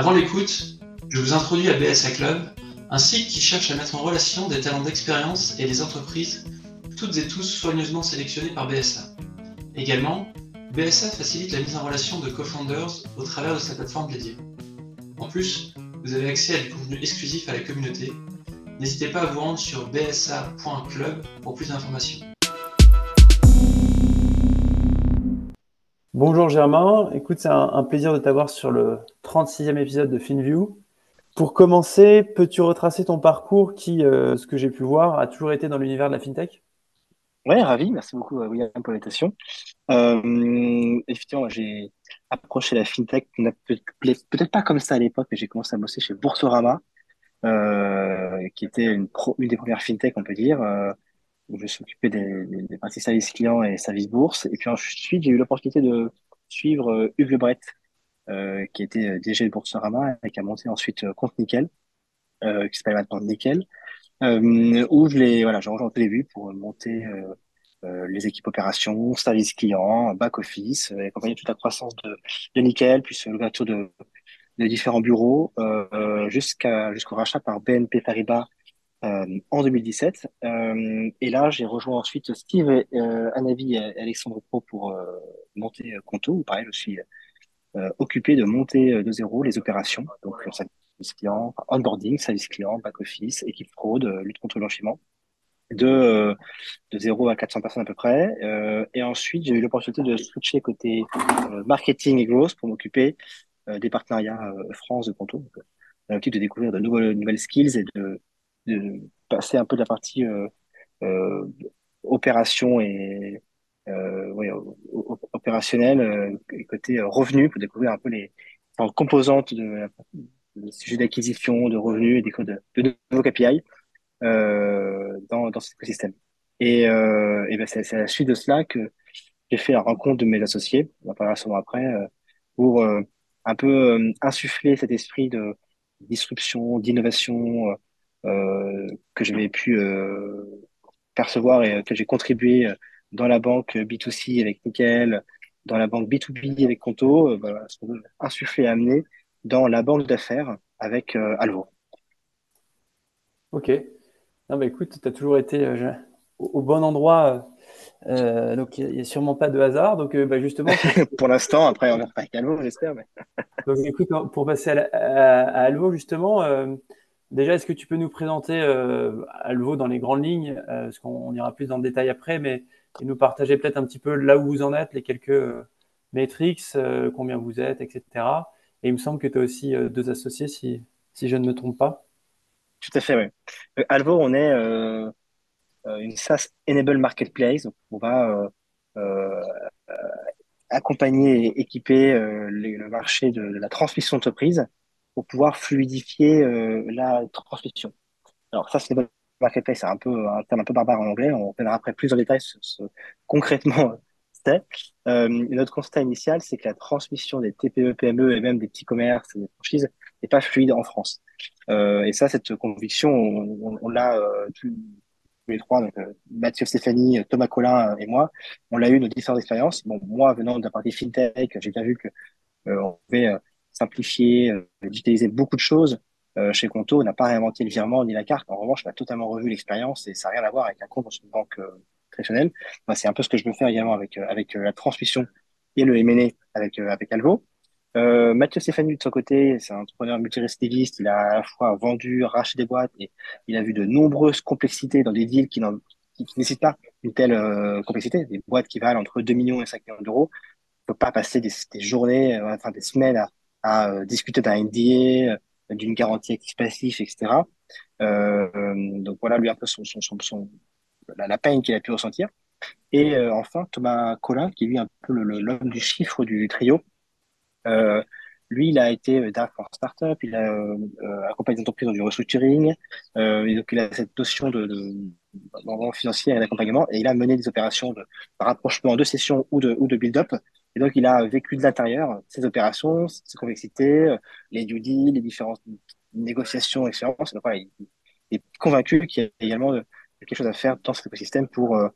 Avant l'écoute, je vous introduis à BSA Club, un site qui cherche à mettre en relation des talents d'expérience et des entreprises, toutes et tous soigneusement sélectionnés par BSA. Également, BSA facilite la mise en relation de co-founders au travers de sa plateforme dédiée. En plus, vous avez accès à des contenus exclusifs à la communauté. N'hésitez pas à vous rendre sur bsa.club pour plus d'informations. Bonjour Germain, écoute, c'est un, plaisir de t'avoir sur le 36e épisode de FinView. Pour commencer, peux-tu retracer ton parcours qui, euh, ce que j'ai pu voir, a toujours été dans l'univers de la FinTech? Oui, ravi, merci beaucoup William pour l'invitation. Euh, effectivement, j'ai approché la FinTech, peut-être pas comme ça à l'époque, mais j'ai commencé à bosser chez Boursorama, euh, qui était une, une des premières FinTech, on peut dire, où je suis occupé des, des, parties services clients et services bourse. Et puis ensuite, j'ai eu l'opportunité de suivre euh, Hugues Lebret, euh, qui était euh, DG de Boursorama et qui a monté ensuite euh, Compte Nickel, euh, qui s'appelle maintenant Nickel, euh, où je l'ai, voilà, j'ai rejoint au début pour monter les équipes opérations, services clients, back office, et accompagner toute la croissance de, de Nickel, puis l'ouverture de, de différents bureaux, jusqu'à jusqu'au rachat par BNP Paribas euh, en 2017. Euh, et là, j'ai rejoint ensuite Steve euh, Anavi et Alexandre Pro pour euh, monter Conto, où pareil, je suis occupé de monter de zéro les opérations, donc service client, onboarding, service client, back office, équipe fraude, lutte contre le blanchiment, de, de 0 à 400 personnes à peu près. Euh, et ensuite, j'ai eu l'opportunité de switcher côté marketing et growth pour m'occuper des partenariats France de Conto. Donc, l'objectif de découvrir de nouvelles, nouvelles skills et de passer un peu de la partie euh, euh, opération et euh, ouais, opérationnel côté revenu pour découvrir un peu les composantes de, de sujet d'acquisition, de revenus et des codes de, nouveaux KPI dans, dans cet écosystème. Et, et ben c'est à la suite de cela que j'ai fait la rencontre de mes associés, on en parlera sûrement après, pour un peu insuffler cet esprit de disruption, d'innovation, que j'avais pu euh, percevoir et que j'ai contribué euh, dans la banque B2C avec Nickel, dans la banque B2B avec Conto, voilà, veut insuffler et amener dans la banque d'affaires avec Alvo. Ok. Non, bah, écoute, tu as toujours été au, bon endroit. donc, il n'y a, sûrement pas de hasard. Donc, bah, justement. pour l'instant, après, on pas avec Alvo, j'espère. Mais... donc, écoute, pour passer à, à Alvo, justement, Déjà, est-ce que tu peux nous présenter euh, Alvo dans les grandes lignes, euh, parce qu'on ira plus dans le détail après, mais nous partager peut-être un petit peu là où vous en êtes, les quelques euh, métriques, euh, combien vous êtes, etc. Et il me semble que tu as aussi deux associés, si, si je ne me trompe pas. Tout à fait, oui. Alvo, on est une SaaS Enable Marketplace. Donc on va accompagner et équiper le marché de, de la transmission d'entreprise pour pouvoir fluidifier euh, la transmission. Alors ça, c'est un terme un peu barbare en anglais. On reviendra après plus en détail sur ce concrètement. Euh, notre constat initial, c'est que la transmission des TPE, PME et même des petits commerces et des franchises n'est pas fluide en France. Euh, et ça, cette conviction, on, l'a euh, tous les trois, Mathieu, Stéphanie, Thomas Collin et moi, on l'a eu nos différentes expériences. Moi, venant de la partie fintech, j'ai bien vu que on pouvait simplifier, euh, digitaliser beaucoup de choses. Euh, chez Conto, on n'a pas réinventé le virement ni la carte. En revanche, on a totalement revu l'expérience et ça n'a rien à voir avec un compte dans une banque euh, traditionnelle. c'est un peu ce que je veux faire également avec, avec la transmission et le M&A avec, avec Alvo. Mathieu Stéphanie, de son côté, c'est un entrepreneur multirécidiviste. Il a à la fois vendu, racheté des boîtes et il a vu de nombreuses complexités dans des deals qui, qui, qui nécessitent pas une telle complexité. Des boîtes qui valent entre 2 millions et 5 millions d'euros. Il ne faut pas passer des, des journées, enfin des semaines à, à euh, discuter d'un NDA, euh, d'une garantie active etc. Euh, donc voilà lui un peu son, son, son, la, peine qu'il a pu ressentir. Et enfin Thomas Collin, qui est lui un peu l'homme du chiffre du trio. Euh, lui, il a été DAF en startup, il a euh, accompagné des entreprises dans du restructuring, euh, donc il a cette notion de, de, financier et d'accompagnement, et il a mené des opérations de rapprochement de session ou de, ou de build-up et donc, il a vécu de l'intérieur ces opérations, ces complexités, les due deals, les différentes négociations, etc. Donc, voilà, il, est convaincu qu'il y a également quelque chose à faire dans cet écosystème pour euh,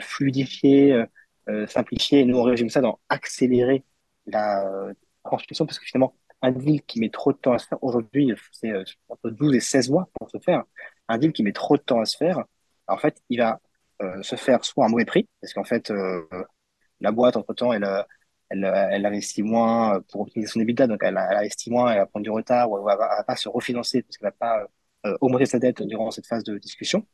fluidifier, euh, simplifier. Et nous, on résume ça dans accélérer la transmission parce que finalement, un deal qui met trop de temps à se faire, aujourd'hui, c'est euh, entre 12 et 16 mois pour se faire. Un deal qui met trop de temps à se faire, en fait, il va euh, se faire soit à un mauvais prix, parce qu'en fait, euh, la boîte, entre-temps, elle, elle, elle investit moins pour optimiser son EBITDA, donc elle, elle investit moins, elle va prendre du retard, ou elle va, va pas se refinancer, parce qu'elle va pas augmenter sa dette durant cette phase de discussion.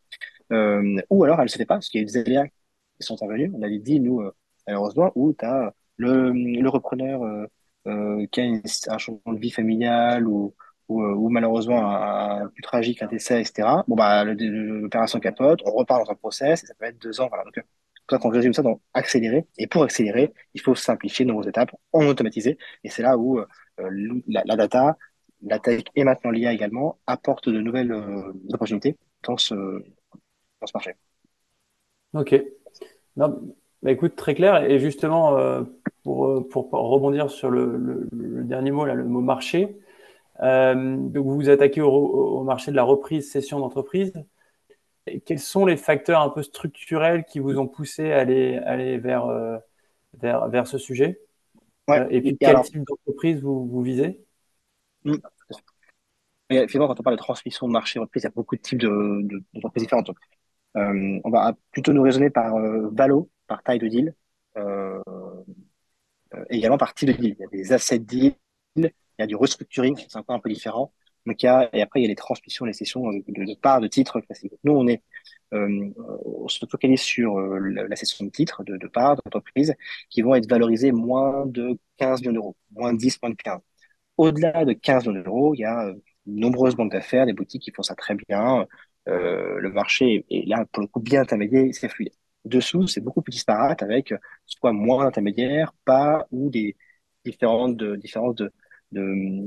ou alors, elle se fait pas, parce qu'il y a des aléas qui sont intervenus. On a deals, nous, malheureusement, où tu as le, le repreneur euh, qui a un changement de vie familial ou, ou, euh, ou malheureusement un, un, plus tragique, un décès, etc. Bon, bah, l'opération capote, on repart dans un process et ça peut être deux ans. Voilà. Donc, quand on résume ça dans accélérer, et pour accélérer, il faut simplifier nos étapes, en automatiser, et c'est là où euh, la, data, la tech et maintenant l'IA également apportent de nouvelles euh, opportunités dans ce, dans ce marché. Ok. Non, bah écoute, très clair. Et justement, euh, pour, pour, rebondir sur le, dernier mot, là, le mot marché, vous vous attaquez au, au, marché de la reprise cession d'entreprise. Quels sont les facteurs un peu structurels qui vous ont poussé à aller, aller vers, euh, vers, vers ce sujet? Ouais, euh, Et puis, quel alors, type d'entreprise vous, vous visez? Mmh. Et finalement, quand on parle de transmission de marché d'entreprise, il y a beaucoup de types d'entreprises de, différentes. Euh, on va plutôt nous raisonner par Valo, par taille de deal, également par type de deal. Il y a des assets deals, il y a du restructuring, c'est encore un peu différent. Donc il y a, et après, il y a les transmissions, les sessions de, parts de titres classiques. Nous, on est, euh, on se focalise sur euh, la, session de titres, de, parts d'entreprise, qui vont être valorisées moins de 15 millions d'euros, moins de 10, moins de 15. Au-delà de 15 millions d'euros, il y a de nombreuses banques d'affaires, des boutiques qui font ça très bien. Euh, le marché est là, pour le coup, bien intermédiaire, c'est fluide. Dessous, c'est beaucoup plus disparate avec soit moins d'intermédiaires, pas ou des différentes de, différences de, de,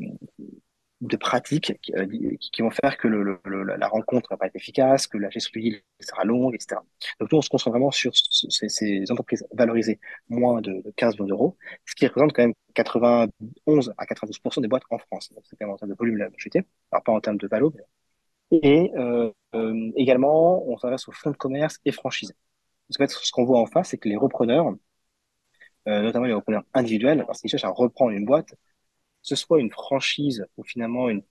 de pratiques qui, euh, qui, vont faire que le, le, la rencontre va pas être efficace, que la gestion du sera longue, etc. Donc nous, on se concentre vraiment sur ces, ces entreprises valorisées moins de 15 millions d'euros, ce qui représente quand même 91 à 92% des boîtes en France. C'est quand même en termes de volume la majorité, alors pas en termes de valo. Mais... Et euh, euh, également, on s'adresse aux fonds de commerce et franchises. Parce qu'en fait, ce qu'on voit en face, c'est que les repreneurs, euh, notamment les repreneurs individuels, lorsqu'ils cherchent à reprendre une boîte, ce soit une franchise ou finalement une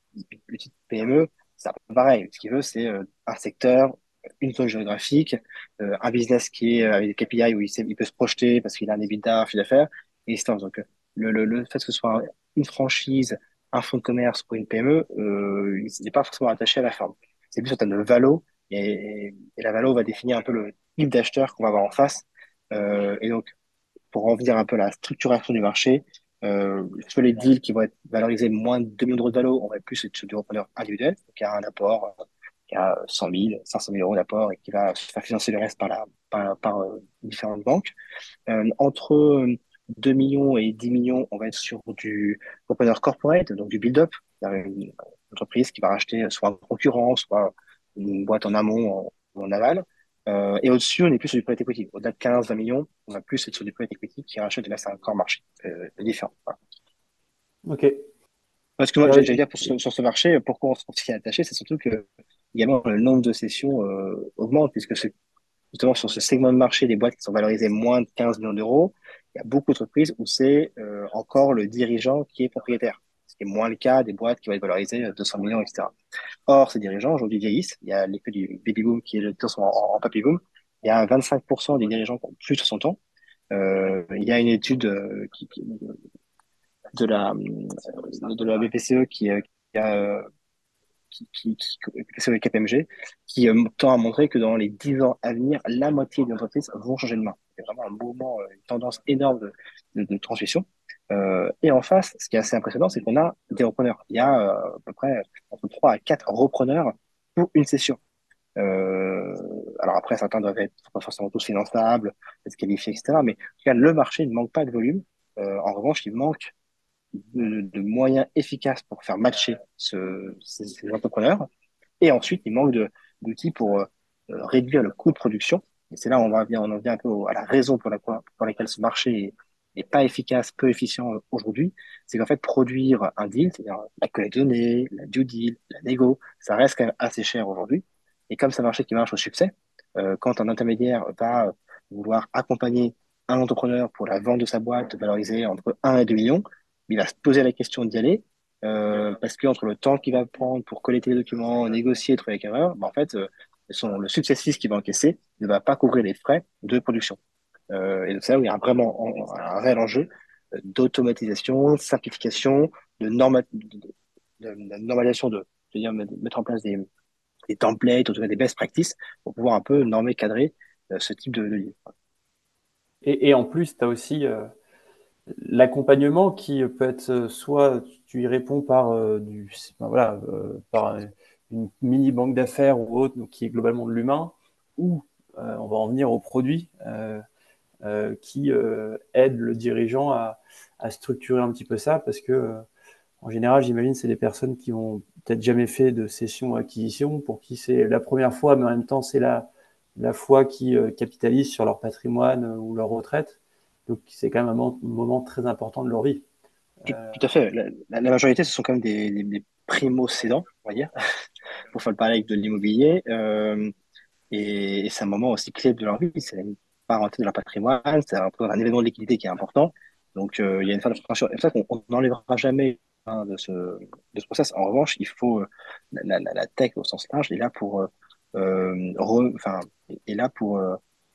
petite PME, c'est pareil. Ce qu'il veut, c'est euh, un secteur, une zone géographique, euh, un business qui est euh, avec des KPI où il, peut se projeter parce qu'il a un EBITDA, un chiffre d'affaires, et etc. Donc, le, le, le, fait que ce soit une franchise, un fonds de commerce ou une PME, il n'est pas forcément attaché à la forme. C'est plus en termes de valo, et, la valo va définir un peu le type d'acheteur qu'on va avoir en face. Et donc, pour revenir un peu à la structuration du marché, euh, sur les deals qui vont être valorisés moins de 2 millions d'euros de on va plus être sur du repreneur individuel, qui a un apport, euh, qui a 100 000, 500 000 euros d'apport et qui va se faire financer le reste par, la, par, par euh, différentes banques. Euh, entre 2 millions et 10 millions, on va être sur du repreneur corporate, donc du build-up, une entreprise qui va racheter soit un concurrent, soit une boîte en amont ou en aval. Euh, et au-dessus, on est plus sur du private equity. Au-delà de 15, 20 millions, on va plus être sur du private equity qui rachète, et là, c'est un corps marché euh, différent. Voilà. Ok. Parce que moi, ouais, j'allais dire, pour ce, sur ce marché, pourquoi on s'y est attaché, c'est surtout que également le nombre de sessions euh, augmente, puisque c'est justement sur ce segment de marché des boîtes qui sont valorisées moins de 15 millions d'euros, il y a beaucoup d'entreprises où c'est euh, encore le dirigeant qui est propriétaire qui est moins le cas des boîtes qui vont être valorisées 200 millions, etc. Or, ces dirigeants aujourd'hui vieillissent. Il y a l'effet du baby boom qui est le en, en papy boom. Il y a 25% des dirigeants qui ont plus de 60 ans. Euh, il y a une étude euh, qui, qui, de la de la BPCE qui, euh, qui a qui, qui, qui, KPMG, qui euh, tend à montrer que dans les 10 ans à venir, la moitié des entreprises vont changer de main. C'est vraiment un mouvement, une tendance énorme de, de, de transmission. Euh, et en face, ce qui est assez impressionnant, c'est qu'on a des repreneurs. Il y a euh, à peu près entre 3 à 4 repreneurs pour une session. Euh, alors après, certains doivent être pas forcément tous finançables, être qualifiés, etc. Mais en tout cas, le marché ne manque pas de volume. Euh, en revanche, il manque de, de, moyens efficaces pour faire matcher ce, ces, entrepreneurs. Et ensuite, il manque d'outils pour euh, réduire le coût de production. Et c'est là où on, va, on en vient un peu à la raison pour, pour laquelle ce marché est, n'est pas efficace, peu efficient aujourd'hui, c'est qu'en fait, produire un deal, c'est-à-dire la collecte de données, la due deal, la négo, ça reste quand même assez cher aujourd'hui. Et comme c'est un marché qui marche au succès, euh, quand un intermédiaire va vouloir accompagner un entrepreneur pour la vente de sa boîte valorisée entre 1 et 2 millions, il va se poser la question d'y aller parce que entre le temps qu'il va prendre pour collecter les documents, négocier, trouver les erreur, bah, en fait, le successif qu'il va encaisser ne va pas couvrir les frais de production. Et donc c'est là où il y a vraiment un, réel enjeu d'automatisation, de simplification, de, normalisation, de, dire, mettre en place des, des templates, des best practices, pour pouvoir un peu normer, cadrer ce type de, livre. Et, en plus, tu as aussi l'accompagnement qui peut être soit tu y réponds par euh, du voilà euh, par une mini banque d'affaires ou autre donc qui est globalement de l'humain ou euh, on va en venir au produit qui aide le dirigeant à, à, structurer un petit peu ça parce que en général j'imagine c'est des personnes qui ont peut-être jamais fait de session acquisition pour qui c'est la première fois mais en même temps c'est la la fois qui capitalisent sur leur patrimoine ou leur retraite donc c'est quand même un moment, très important de leur vie. Tout, à fait. La, majorité, ce sont quand même des, primo-cédants, on va dire, pour faire le parallèle avec de l'immobilier. Euh, et, c'est un moment aussi clé de leur vie. C'est une parenté de leur patrimoine. C'est un, événement de liquidité qui est important. Donc, euh, il y a une phase de. C'est pour ça qu'on n'enlèvera jamais hein, de, ce, de ce process. En revanche, il faut euh, la, tech au sens large est là pour, enfin, est là pour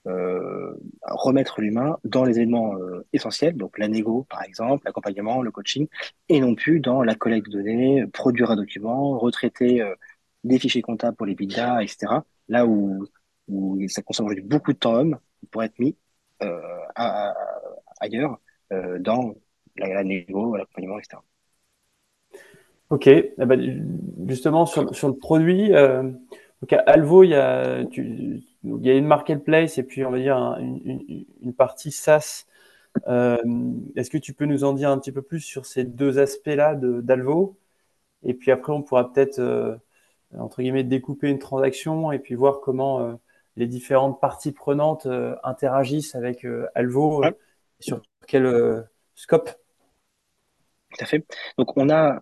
euh, remettre l'humain dans les éléments euh, essentiels, donc la négo par exemple, l'accompagnement, le coaching, et non plus dans la collecte de données, produire un document, retraiter euh, des fichiers comptables pour les bidas, etc. Là où, où ça consomme beaucoup de temps homme pour être mis à, ailleurs dans la, la négo, l'accompagnement, etc. Ok, eh ben, justement sur, le produit, donc à Alvo, il y a, une marketplace et puis on va dire une, partie SaaS. Euh, est-ce que tu peux nous en dire un petit peu plus sur ces deux aspects-là d'Alvo? Et puis après, on pourra peut-être, euh, entre guillemets, découper une transaction et puis voir comment euh, les différentes parties prenantes interagissent avec Alvo sur quel scope? Tout à fait. Donc, on a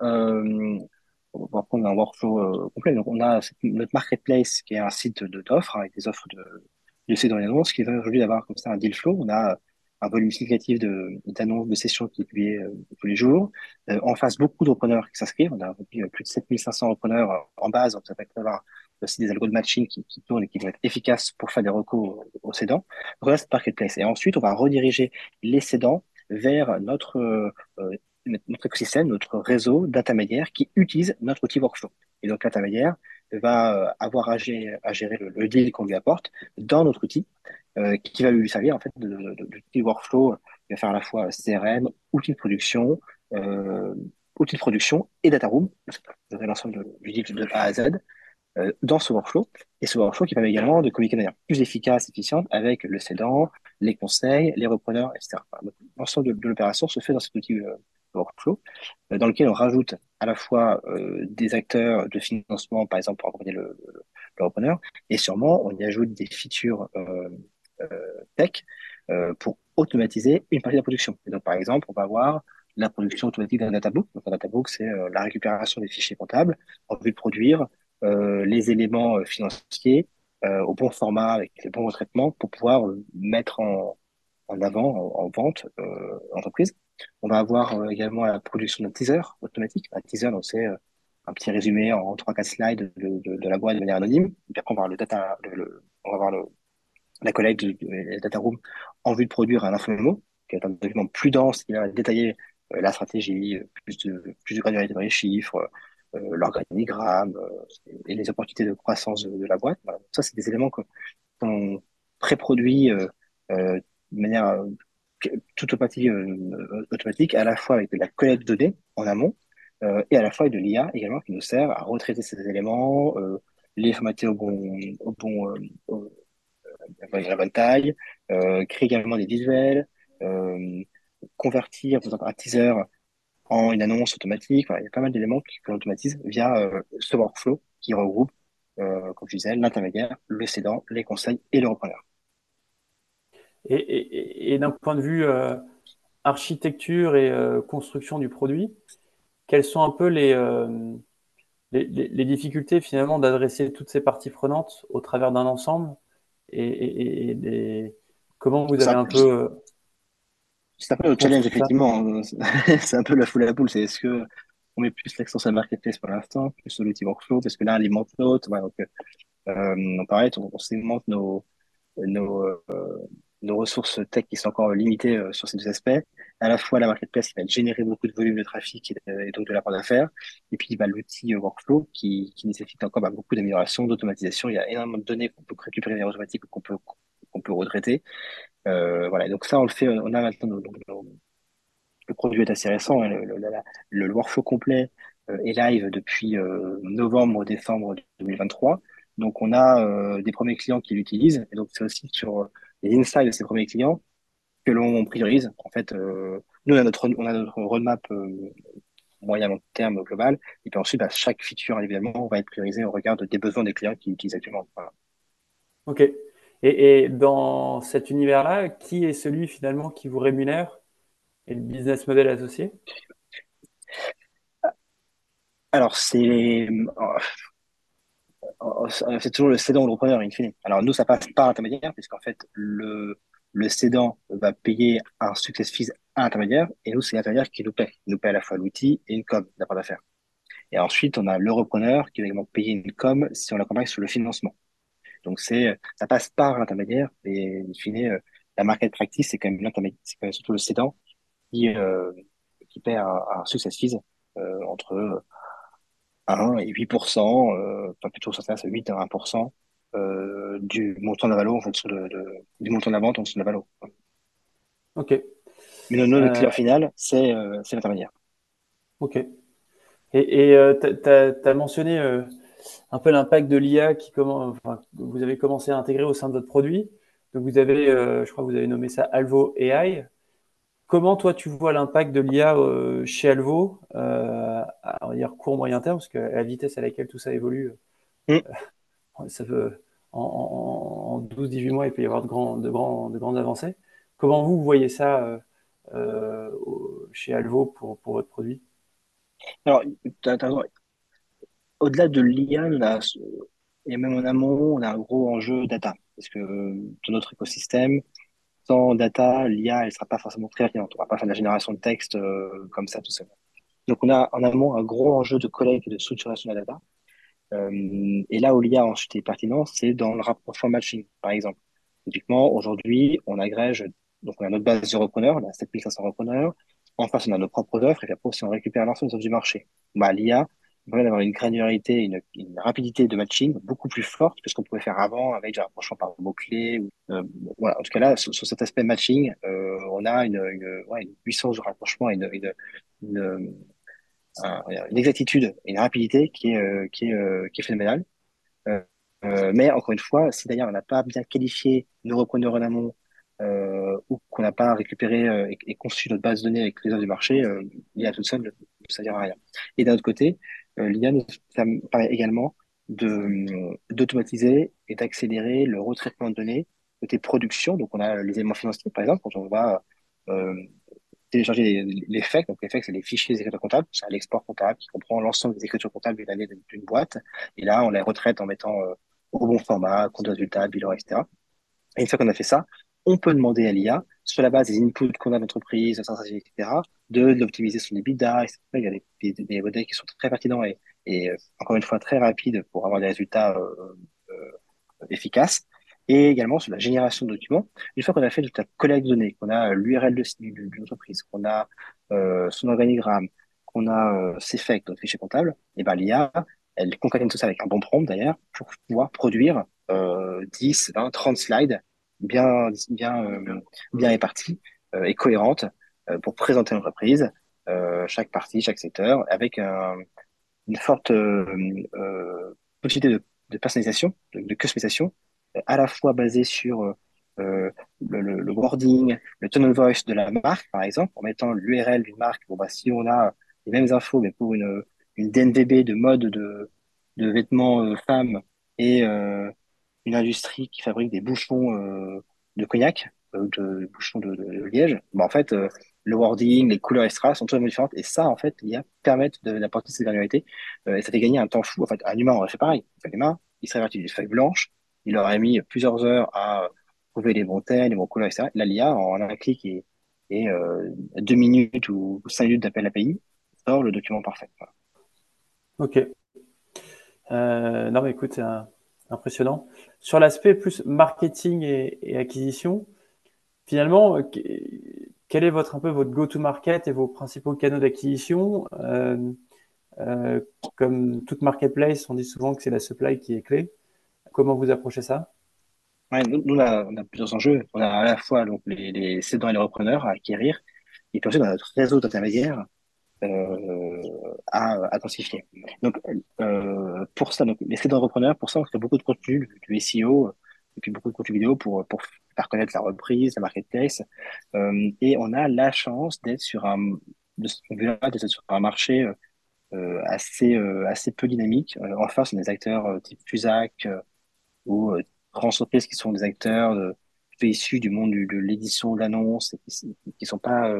on va prendre un workflow euh, complet. Donc, on a notre marketplace qui est un site d'offres avec des offres de, de dans les annonces qui va aujourd'hui avoir comme ça un deal flow. On a un volume significatif d'annonces, de, sessions qui est publié euh, tous les jours. Euh, en face, beaucoup de repreneurs qui s'inscrivent. On a plus de 7500 repreneurs en base. Donc, ça avoir aussi des algos de matching qui, tournent et qui vont être efficaces pour faire des recours aux, cédants. Là, marketplace. Et ensuite, on va rediriger les cédants vers notre notre écosystème, notre réseau d'intermédiaires qui utilise notre outil workflow. Et donc l'intermédiaire va euh, avoir à gérer, le, deal qu'on lui apporte dans notre outil, euh, qui va lui servir en fait de, workflow. Il va faire à la fois CRM, outil de production, euh, outil de production et data room, l'ensemble du deal de A à Z dans ce workflow. Et ce workflow qui permet également de communiquer de manière plus efficace, efficiente avec le cédant, les conseils, les repreneurs, etc. L'ensemble de, l'opération se fait dans cet outil workflow, euh, dans lequel on rajoute à la fois euh, des acteurs de financement, par exemple pour accompagner le, le, repreneur, et sûrement on y ajoute des features euh, tech pour automatiser une partie de la production. Et donc par exemple, on va avoir la production automatique d'un databook. Donc un databook, c'est la récupération des fichiers comptables en vue de produire les éléments financiers au bon format avec les bons traitements pour pouvoir mettre en, en avant, en, en vente, l'entreprise. On va avoir euh, également la production d'un teaser automatique. Un teaser, donc c'est euh, un petit résumé en 3-4 slides de, la boîte de manière anonyme. Puis après, on va avoir le data, on va avoir le, la collecte de, data room en vue de produire un infomémo, qui est un document plus dense, qui va détailler euh, la stratégie, plus de, plus de granularité dans les chiffres, l'organigramme et les opportunités de croissance de, la boîte. Ça, c'est des éléments qui sont pré-produits de manière toute euh, automatique, à la fois avec de la collecte de données en amont euh, et à la fois avec de l'IA également qui nous sert à retraiter ces éléments, euh, les formater au bon, au bon, au, la bonne taille, créer également des visuels, convertir par exemple, un teaser en une annonce automatique. il y a pas mal d'éléments qu'on automatise via ce workflow qui regroupe, comme je disais, l'intermédiaire, le cédant, les conseils et le repreneur. Et, d'un point de vue euh, architecture et euh, construction du produit, quelles sont un peu les, euh, les, difficultés finalement d'adresser toutes ces parties prenantes au travers d'un ensemble et, comment vous avez un peu c'est un peu le challenge, effectivement. c'est un peu la foule à la poule. C'est est-ce que on met plus l'accent sur la marketplace pour l'instant, plus sur l'outil workflow, parce que là, alimente l'autre. donc, euh, pareil, on, on segmente nos, nos, euh, nos ressources tech qui sont encore limitées euh, sur ces deux aspects. À la fois la marketplace qui va générer beaucoup de volume de trafic et, donc de la part d'affaires, et puis bah, l'outil workflow qui, qui nécessite encore bah, beaucoup d'amélioration, d'automatisation. Il y a énormément de données qu'on peut récupérer automatique ou qu'on peut qu'on peut retraiter. Euh, voilà, donc ça on le fait. On a maintenant nos, le produit est assez récent. Hein, le, le, workflow complet euh, est live depuis euh, novembre, décembre 2023. Donc, on a euh, des premiers clients qui l'utilisent. Et donc, c'est aussi sur les insights de ces premiers clients que l'on priorise. En fait, nous, on a notre, on a notre roadmap moyen long terme global. Et puis ensuite, bah, chaque feature, évidemment, va être priorisé au regard des besoins des clients qui utilisent actuellement. OK. Et, dans cet univers-là, qui est celui finalement qui vous rémunère et le business model associé? Alors, c'est c'est toujours le cédant ou le repreneur, in fine. Alors, nous, ça passe par intermédiaire, puisqu'en fait, le, le cédant va payer un success fees à l'intermédiaire, et nous, c'est l'intermédiaire qui nous paie. Il nous paie à la fois l'outil et une com d'apport d'affaires. Et ensuite, on a le repreneur qui va également payer une com si on l'accompagne sur le financement. Donc, c'est, ça passe par l'intermédiaire, et in fine, la market practice, c'est quand même l'intermédiaire, c'est quand même surtout le cédant qui, euh, qui paie un, un success fees euh, entre 1 et 8%, euh, enfin plutôt ça c'est 8 à 1% euh, du montant de la valo en fonction de, de, du montant de la vente en fonction de la valo. Ok. Mais le, notre client final, c'est euh, l'intermédiaire. Ok. Et tu euh, as, mentionné euh, un peu l'impact de l'IA qui comment, enfin, vous avez commencé à intégrer au sein de votre produit. Donc vous avez, je crois que vous avez nommé ça Alvo AI. Comment toi tu vois l'impact de l'IA euh, chez Alvo, euh, à dire court moyen terme, parce que la vitesse à laquelle tout ça évolue, mm. euh, ça peut, en, 12-18 mois, il peut y avoir de, grands, de, grands, de grandes avancées. Comment vous voyez ça euh, chez Alvo pour, pour, votre produit? Alors, au-delà de l'IA, et même en amont, on a un gros enjeu data, parce que dans notre écosystème, sans data, l'IA, elle sera pas forcément très pertinente. On va pas faire de la génération de texte euh, comme ça tout seul. Donc, on a en amont un gros enjeu de collecte et de structuration de la data. Euh, et là où l'IA ensuite est pertinent, c'est dans le rapprochement matching, par exemple. Typiquement, aujourd'hui, on agrège, donc on a notre base de repreneurs, on a 7500 repreneurs. En face, on a nos propres offres, et puis après, si on récupère l'ensemble des offres du marché, bah, l'IA permet d'avoir une granularité, une, rapidité de matching beaucoup plus forte que ce qu'on pouvait faire avant avec du rapprochement par mots-clés. Euh, voilà. En tout cas, là, sur, cet aspect matching, euh, on a une, puissance de rapprochement une, une, une, exactitude et une rapidité qui est, euh, qui est, euh, qui est phénoménale. Euh, mais encore une fois, si d'ailleurs on n'a pas bien qualifié nos repreneurs en amont ou qu'on n'a pas récupéré et, et, conçu notre base de données avec les offres du marché, l'IA toute seule, ne sert à rien. Et d'un autre côté, euh, L'IA nous permet également d'automatiser et d'accélérer le retraitement de données côté production. Donc, on a les éléments financiers, par exemple, quand on va euh, télécharger les, les FEC. Donc, les FEC, c'est les fichiers des écritures comptables. C'est l'export comptable qui comprend l'ensemble des écritures comptables d'une d'une boîte. Et là, on les retraite en mettant euh, au bon format, compte de résultat, bilan, etc. Et une fois qu'on a fait ça, on peut demander à l'IA, sur la base des inputs qu'on a d'entreprise, etc., de, l'optimiser sur les bidas. Il y a des, modèles qui sont très pertinents et, euh, encore une fois très rapides pour avoir des résultats euh, euh, efficaces. Et également sur la génération de documents. Une fois qu'on a fait toute la collecte de données, qu'on a l'URL de, de, l'entreprise, qu'on a euh, son organigramme, qu'on a euh, ses faits, notre fichier comptable, et ben l'IA, elle concatène tout ça avec un bon prompt d'ailleurs pour pouvoir produire euh, 10, 20, 30 slides bien, bien, euh, bien répartie euh, et cohérente euh, pour présenter l'entreprise, chaque partie, chaque secteur, avec un, une forte possibilité de, de personnalisation, de, de, customisation, à la fois basée sur euh, le, le, le, wording, le tone of voice de la marque, par exemple, en mettant l'URL d'une marque. Bon, bah, si on a les mêmes infos, mais pour une, une DNVB de mode de, de vêtements euh, femmes et euh, une industrie qui fabrique des bouchons euh, de cognac, euh, de bouchons de, de, liège, bah, en fait, euh, le wording, les couleurs extra sont totalement différentes. Et ça, en fait, l'IA permet d'apporter cette granularité. et ça fait gagner un temps fou. En fait, un humain aurait fait pareil. Un humain, il serait parti des feuilles blanches, il aurait mis plusieurs heures à trouver les bons thèmes, les bons couleurs, etc. Là, l'IA, en un clic et, deux minutes ou cinq minutes d'appel API, sort le document parfait. Ok. Non, mais écoute, c'est impressionnant. Sur l'aspect plus marketing et, acquisition, finalement, euh, quel est votre un peu votre go-to-market et vos principaux canaux d'acquisition euh, Comme toute marketplace, on dit souvent que c'est la supply qui est clé. Comment vous approchez ça? Nous, on, a, plusieurs enjeux. On a à la fois donc, les, les cédants et les repreneurs à acquérir, et puis ensuite, on a notre réseau d'intermédiaires euh, à, intensifier. Donc, euh, pour ça, donc, les cédants repreneurs, pour ça, on crée beaucoup de contenu, du, SEO, et puis beaucoup de contenu vidéo pour, pour faire connaître la reprise, la marketplace. Euh, et on a la chance d'être sur un, de ce d'être sur un marché euh, assez, euh, assez peu dynamique. Euh, en face, on des acteurs type Fusac ou grands entreprises qui sont des acteurs de, issus du monde de l'édition de l'annonce, qui, qui sont pas,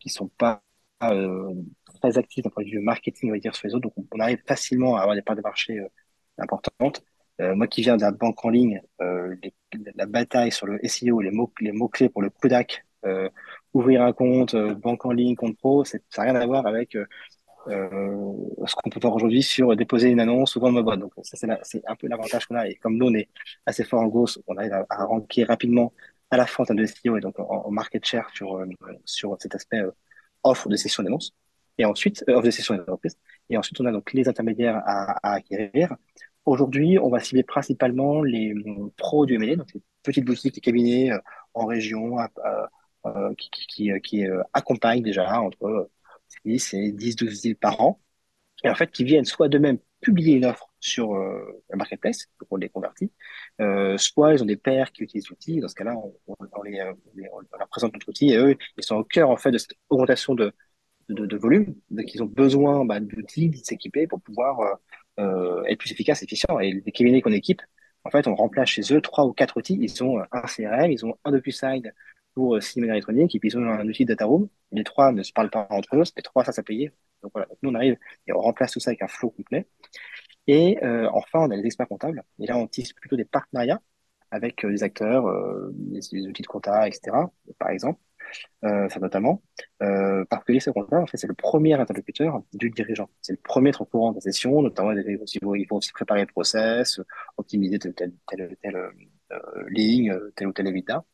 qui sont pas euh, très actif d'un point de vue marketing, on va dire, sur les autres. Donc, on, arrive facilement à avoir des parts de marché euh, importantes. Euh, moi qui viens de la banque en ligne, la bataille sur le SEO, les mots les mots clés pour le Kodak, ouvrir un compte, banque en ligne, compte pro, ça n'a rien à voir avec ce qu'on peut voir aujourd'hui sur déposer une annonce ou vendre ma boîte. Donc ça c'est un peu l'avantage qu'on a. Et comme nous on est assez fort en gauche, on arrive à, à rapidement à la fois en termes de SEO et donc en, market share sur sur cet aspect offre de session d'annonce. Et ensuite, euh, offre de session d'entreprise. Et ensuite, on a donc les intermédiaires à, acquérir. Aujourd'hui, on va cibler principalement les euh, pros du M&A, donc les petites boutiques, les cabinets euh, en région qui, qui, qui, accompagnent déjà entre 10 et 10, 12 deals par an. Et en fait, qui viennent soit de même publier une offre sur euh, la marketplace, donc on les convertit, euh, soit ils ont des pairs qui utilisent l'outil, dans ce cas-là, on, on, on, les, on, leur présente notre outil et eux, ils sont au cœur en fait de cette augmentation de, de, de volume, donc ils ont besoin bah, d'outils, de s'équiper pour pouvoir euh, euh, être plus efficaces, efficients. Et les cabinets qu'on équipe, en fait, on remplace chez eux trois ou quatre outils. Ils ont un CRM, ils ont un DocuSign pour euh, signer électronique, et puis ils ont un outil de data room. Les trois ne se parlent pas entre eux, les trois, ça, ça payé. Donc voilà, nous on arrive et on remplace tout ça avec un flow complet. Et euh, enfin, on a les experts comptables. Et là, on tisse plutôt des partenariats avec euh, des acteurs, euh, des, outils de compta, etc. Par exemple, euh, ça notamment, euh, parce que l'expert comptable, en fait, c'est le premier interlocuteur du dirigeant. C'est le premier être au courant de la session, notamment il faut, il faut aussi préparer le process, optimiser telle, telle, telle, telle ligne, tel ou tel évitat.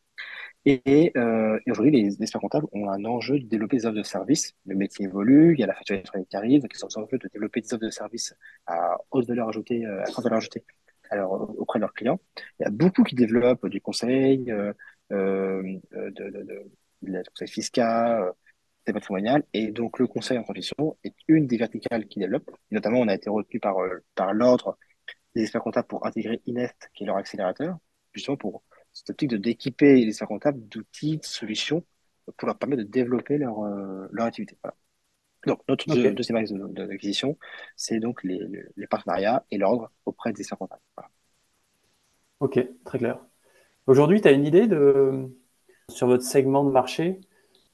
Et, euh, aujourd'hui, les experts comptables ont un enjeu de développer des offres de services. Le métier évolue, il y a la facture électronique qui arrive, donc ils ont un enjeu de développer des offres de services à haute valeur ajoutée, euh, à grande valeur ajoutée alors, auprès de leurs clients. Il y a beaucoup qui développent du conseil, euh, euh, de, de, de, de, conseil fiscal, euh, des patrimonial, et donc le conseil en transition est une des verticales qui développe. Notamment, on a été retenu par, euh, par l'ordre des experts comptables pour intégrer INEST, qui est leur accélérateur, justement pour cette optique d'équiper les experts comptables d'outils, de solutions pour leur permettre de développer leur, euh, leur activité. Voilà. Donc, notre deuxième axe d'acquisition, c'est donc les, les, partenariats et l'ordre auprès des experts comptables. Voilà. Ok, très clair. Aujourd'hui, tu as une idée de, sur votre segment de marché,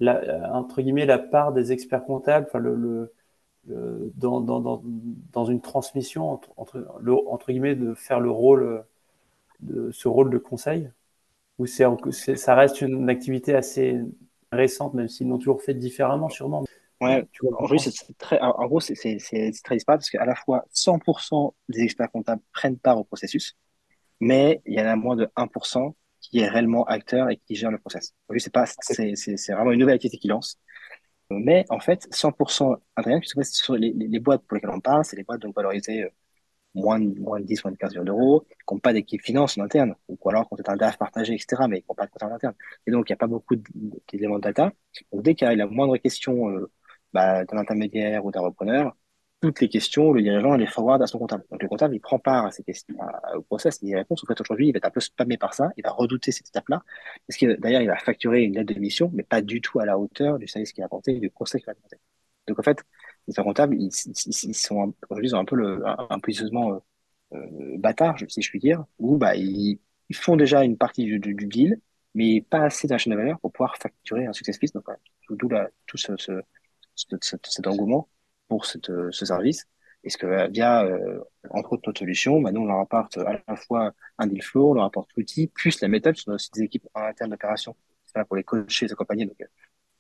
la, entre guillemets, la part des experts comptables, enfin le, le, dans, dans, dans, une transmission, entre, entre, entre guillemets, de faire le rôle, de ce rôle de conseil? Ou c'est, ça reste une activité assez récente, même s'ils l'ont toujours fait différemment, sûrement. Ouais, tu vois, en, c'est très, en gros, c'est, très disparate parce qu'à la fois 100% des experts comptables prennent part au processus, mais il y en a moins de 1% qui est réellement acteur et qui gère le process. Aujourd'hui, c'est pas, c'est, c'est, c'est vraiment une nouvelle activité qui lance. Mais en fait, 100% intervient puisque sur les, les, boîtes pour lesquelles on parle, c'est les boîtes donc valorisées euh, moins moins de 10, moins de 15 millions d'euros, qui n'ont pas d'équipe finance en interne, ou alors qui ont un DAF partagé, etc., mais qui n'ont pas de compte en interne. Et donc, il n'y a pas beaucoup d'éléments de data. Donc, dès qu'il y a la moindre question euh, bah, d'un intermédiaire ou d'un repreneur, toutes les questions, le dirigeant les forward à son comptable. Donc, le comptable, il prend part à ces questions, au process, il y répond. En fait, aujourd'hui, il va être un peu spammé par ça, il va redouter cette étape-là. Parce que d'ailleurs, il va facturer une lettre de mission, mais pas du tout à la hauteur du service qu'il a apporté, du conseil qu'il a apporté. Donc, en fait, les comptables, ils, ils, sont aujourd'hui, ils ont un peu le, un, positionnement euh, euh, bâtard, si je puis dire, où bah, ils, ils font déjà une partie du, du, deal, mais pas assez d'un chaîne de valeur pour pouvoir facturer un success piece. Donc, voilà, d'où tout ce, ce, ce, cet engouement pour cette, ce service. Et ce que via, euh, entre autres, notre solution, bah, nous, on leur apporte à la fois un deal flow, on leur apporte l'outil, plus la méthode, on a aussi des équipes en interne d'opération, pour les coacher, les accompagner. Donc,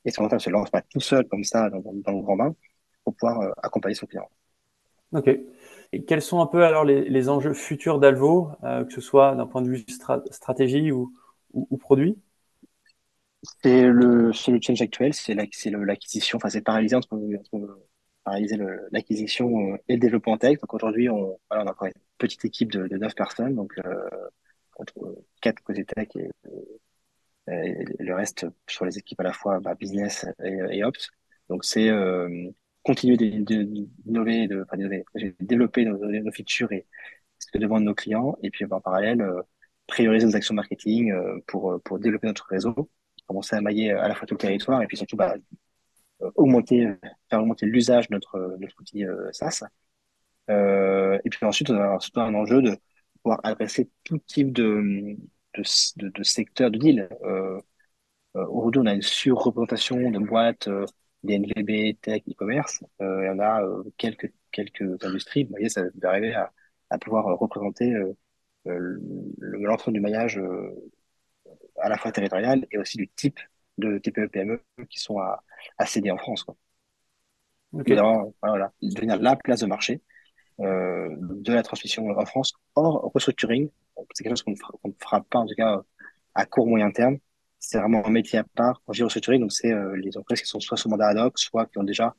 et ce se lance pas tout seul comme ça dans, dans le grand bain pour pouvoir accompagner son client. Ok. Et quels sont un peu alors les, enjeux futurs d'Alvo, que ce soit d'un point de vue stratégie ou, ou, produit? C'est le, le change actuel, c'est l'acquisition, enfin c'est paralysé entre, entre paralyser l'acquisition et le développement tech. Donc aujourd'hui, on, voilà, on a encore une petite équipe de, de 9 personnes, donc euh, entre 4 côté tech et, et, le reste sur les équipes à la fois bah, business et, et, ops. Donc c'est euh, continuer d'innover, de, de, développer nos, nos, features et ce que demandent nos clients, et puis en parallèle euh, prioriser nos actions marketing euh, pour pour développer notre réseau, commencer à mailler à la fois tout le territoire et puis surtout bah, augmenter, faire augmenter l'usage de notre, notre outil SaaS. Euh, et puis ensuite, on a surtout un enjeu de pouvoir adresser tout type de, de, de, secteur de deal. Euh, euh, Aujourd'hui, on a une surreprésentation de boîtes, euh, des NVB, tech, e-commerce. Euh, il y en a euh, quelques, quelques industries. Vous voyez, ça va arriver à, à pouvoir représenter l'ensemble du maillage à la fois territorial et aussi du type de TPE PME qui sont à, à céder en France. Quoi. Okay. voilà, devenir la place de marché euh, de la transmission en France hors restructuring. C'est quelque chose qu'on ne, fera pas, en tout cas, à court moyen terme. C'est vraiment un métier à part. Quand je donc c'est euh, les entreprises qui sont soit sous mandat ad hoc, soit qui ont déjà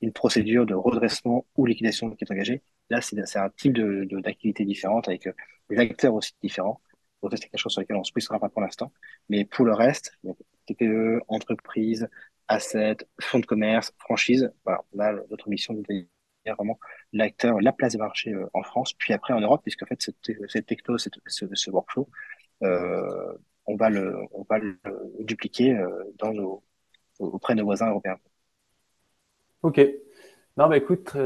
une procédure de redressement ou liquidation qui est engagée. Là, c'est un type de d'activité différente avec euh, des acteurs aussi différents. Donc, c'est quelque chose sur lequel on ne se poussera pas pour l'instant. Mais pour le reste, TPE, entreprise, assets, fonds de commerce, franchise, voilà, là, notre mission de vraiment l'acteur, la place de marché euh, en France, puis après en Europe, puisque en fait, cette, cette techno, cette, ce, ce, workflow, euh, on va le, dupliquer euh, auprès de nos voisins européens. Ok. Non, bah écoute,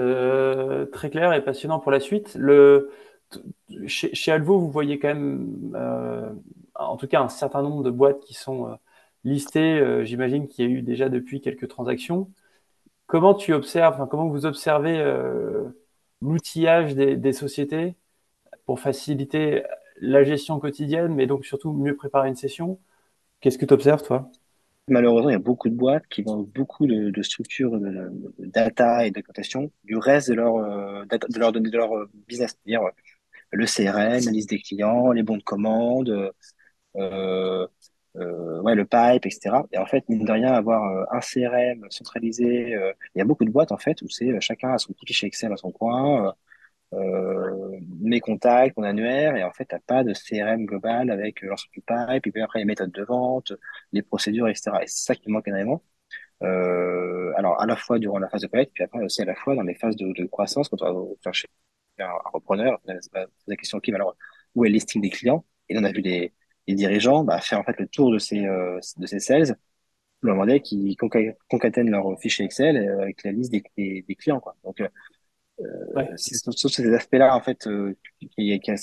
très clair et passionnant pour la suite. Chez, chez Alvo, vous voyez quand même, euh, en tout cas, un certain nombre de boîtes qui sont euh, listées. J'imagine qu'il y a eu déjà depuis quelques transactions. Comment tu observes, comment vous observez l'outillage des, sociétés pour faciliter la gestion quotidienne, mais donc surtout mieux préparer une session Qu'est-ce que tu observes, toi? Malheureusement, il y a beaucoup de boîtes qui vendent beaucoup de, structures de, data et de cotation du reste de leur, leur, de leur business. C'est-à-dire le CRM, la liste des clients, les bons de commande, euh, euh, ouais, le pipe, etc. Et en fait, mine de rien, avoir euh, un CRM centralisé, euh, il y a beaucoup de boîtes en fait où c'est chacun a son petit fichier Excel à son coin, mes contacts, mon annuaire, et en fait, t'as pas de CRM global avec du pipe, et puis après les méthodes de vente, les procédures, etc. Et c'est ça qui manque énormément. Euh, alors, à la fois durant la phase de collecte, puis après aussi à la fois dans les phases de, croissance, quand on va chercher un, repreneur, la question qui alors où est le des clients? Et on a vu des, des dirigeants bah, faire en fait le tour de ces euh, de ces sales, leur demander qu'ils concatènent leur fichier Excel euh, avec la liste des, des, des clients quoi. Donc euh, ouais. c'est sur ces aspects-là en fait euh, qu'il y a,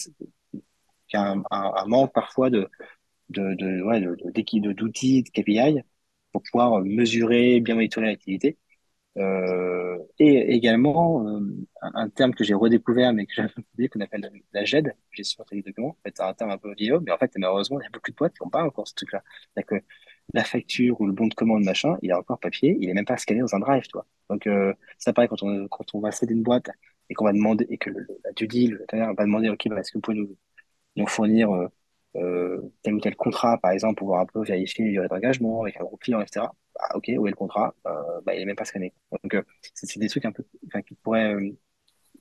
a un, un, un, manque parfois de de de ouais de d'outils de, de KPI pour pouvoir mesurer bien monitorer l'activité euh, et également, euh, un, terme que j'ai redécouvert, mais que j'avais oublié, qu'on appelle la GED, gestion des documents. En fait, c'est un terme un peu vieillot, mais en fait, malheureusement, il y a beaucoup de boîtes qui n'ont pas encore ce truc-là. La facture ou le bon de commande, machin, il est encore papier, il est même pas scanné dans un drive, toi. Donc, euh, ça paraît quand on, quand on va céder une boîte et qu'on va demander, et que le, la due deal, le va demander, OK, bah, est-ce que vous pouvez nous, nous fournir euh, euh, tel ou tel contrat, par exemple, pour pouvoir un peu vérifier les durées d'engagement avec un gros client, etc. Bah, ok, où est le contrat? Euh, bah, Il est même pas scanné. Donc, euh, c'est des trucs un peu, qui pourraient,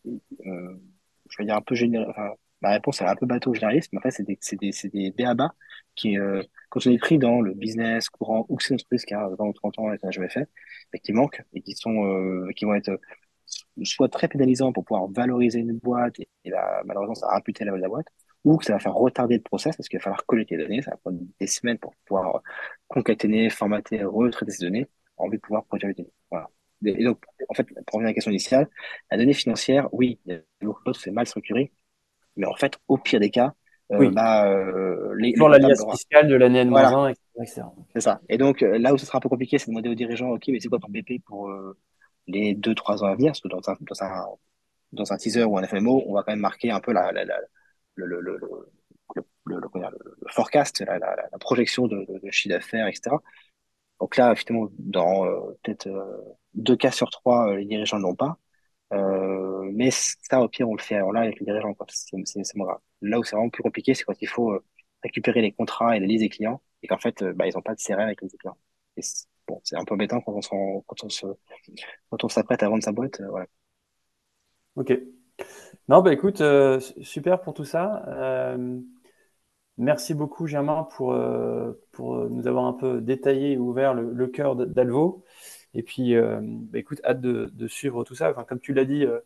je vais dire un peu général. Enfin, ma réponse est un peu bateau généraliste, mais en fait, c'est des, des, des BABA qui, euh, quand on est pris dans le business courant ou que c'est une entreprise qui a 20 ou 30 ans et qu'on n'a jamais fait, mais qui manquent et qui sont, euh, qui vont être soit très pénalisants pour pouvoir valoriser une boîte et, et là, malheureusement, ça va imputer la valeur de la boîte, ou que ça va faire retarder le process parce qu'il va falloir collecter les données, ça va prendre des semaines pour pouvoir concaténer, formater, retraiter ces données, en vue de pouvoir produire les données. Voilà. Et donc, en fait, pour revenir à la question initiale, la donnée financière, oui, il y a c'est mal structuré, mais en fait, au pire des cas, euh, oui. bah, euh, les, Toujours l'alias fiscale de l'année N-1, voilà. etc. C'est ça. Et donc, euh, là où ce sera un peu compliqué, c'est de demander aux dirigeants, OK, mais c'est quoi ton BP pour euh, les deux, trois ans à venir? Parce que dans un, dans un, dans un teaser ou un FMO, on va quand même marquer un peu la, la, la le, le, le, le, le, le forecast, la, la, la projection de, de, de chiffre d'affaires, etc. Donc là, effectivement, dans peut-être deux cas sur trois, les dirigeants ne l'ont pas. Mais ça, au pire, on le fait en live avec les dirigeants. C'est moins grave. Là où c'est vraiment plus compliqué, c'est quand il faut récupérer les contrats et les listes des clients et qu'en fait, bah, ils n'ont pas de CRM avec les clients. Et bon, c'est un peu embêtant quand on, quand on se, quand on s'apprête à vendre sa boîte. voilà. Ok. Non, bah écoute, super pour tout ça. Euh, Merci beaucoup, Germain, pour, euh, pour nous avoir un peu détaillé et ouvert le, cœur d'Alvo. Et puis, euh, bah, écoute, hâte de, suivre tout ça. Enfin, comme tu l'as dit euh,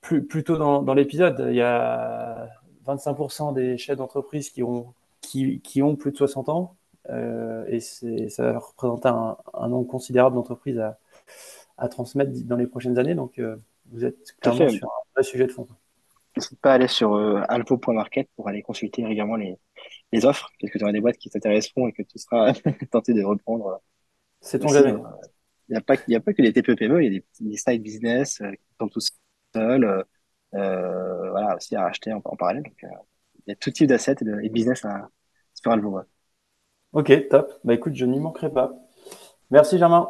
plus, plus, tôt dans, dans l'épisode, il y a 25% des chefs d'entreprise qui ont, qui, qui, ont plus de 60 ans. et ça va représenter un, un nombre considérable d'entreprises à, à, transmettre dans les prochaines années. Donc, vous êtes clairement sur un vrai sujet de fond n'hésite pas à aller sur euh, alvo.market pour aller consulter régulièrement les, les offres, parce que tu auras des boîtes qui t'intéresseront et que tu seras tenté de reprendre. Euh, C'est ton jamais. Il n'y a, pas, a pas que les TPE-PME, il y a des, des side business euh, qui sont tout seuls, euh, voilà, aussi à acheter en, parallèle. Donc, il y a tout type d'assets et, de, business à, sur Alvo. Ok, top. Bah écoute, je n'y manquerai pas. Merci Germain.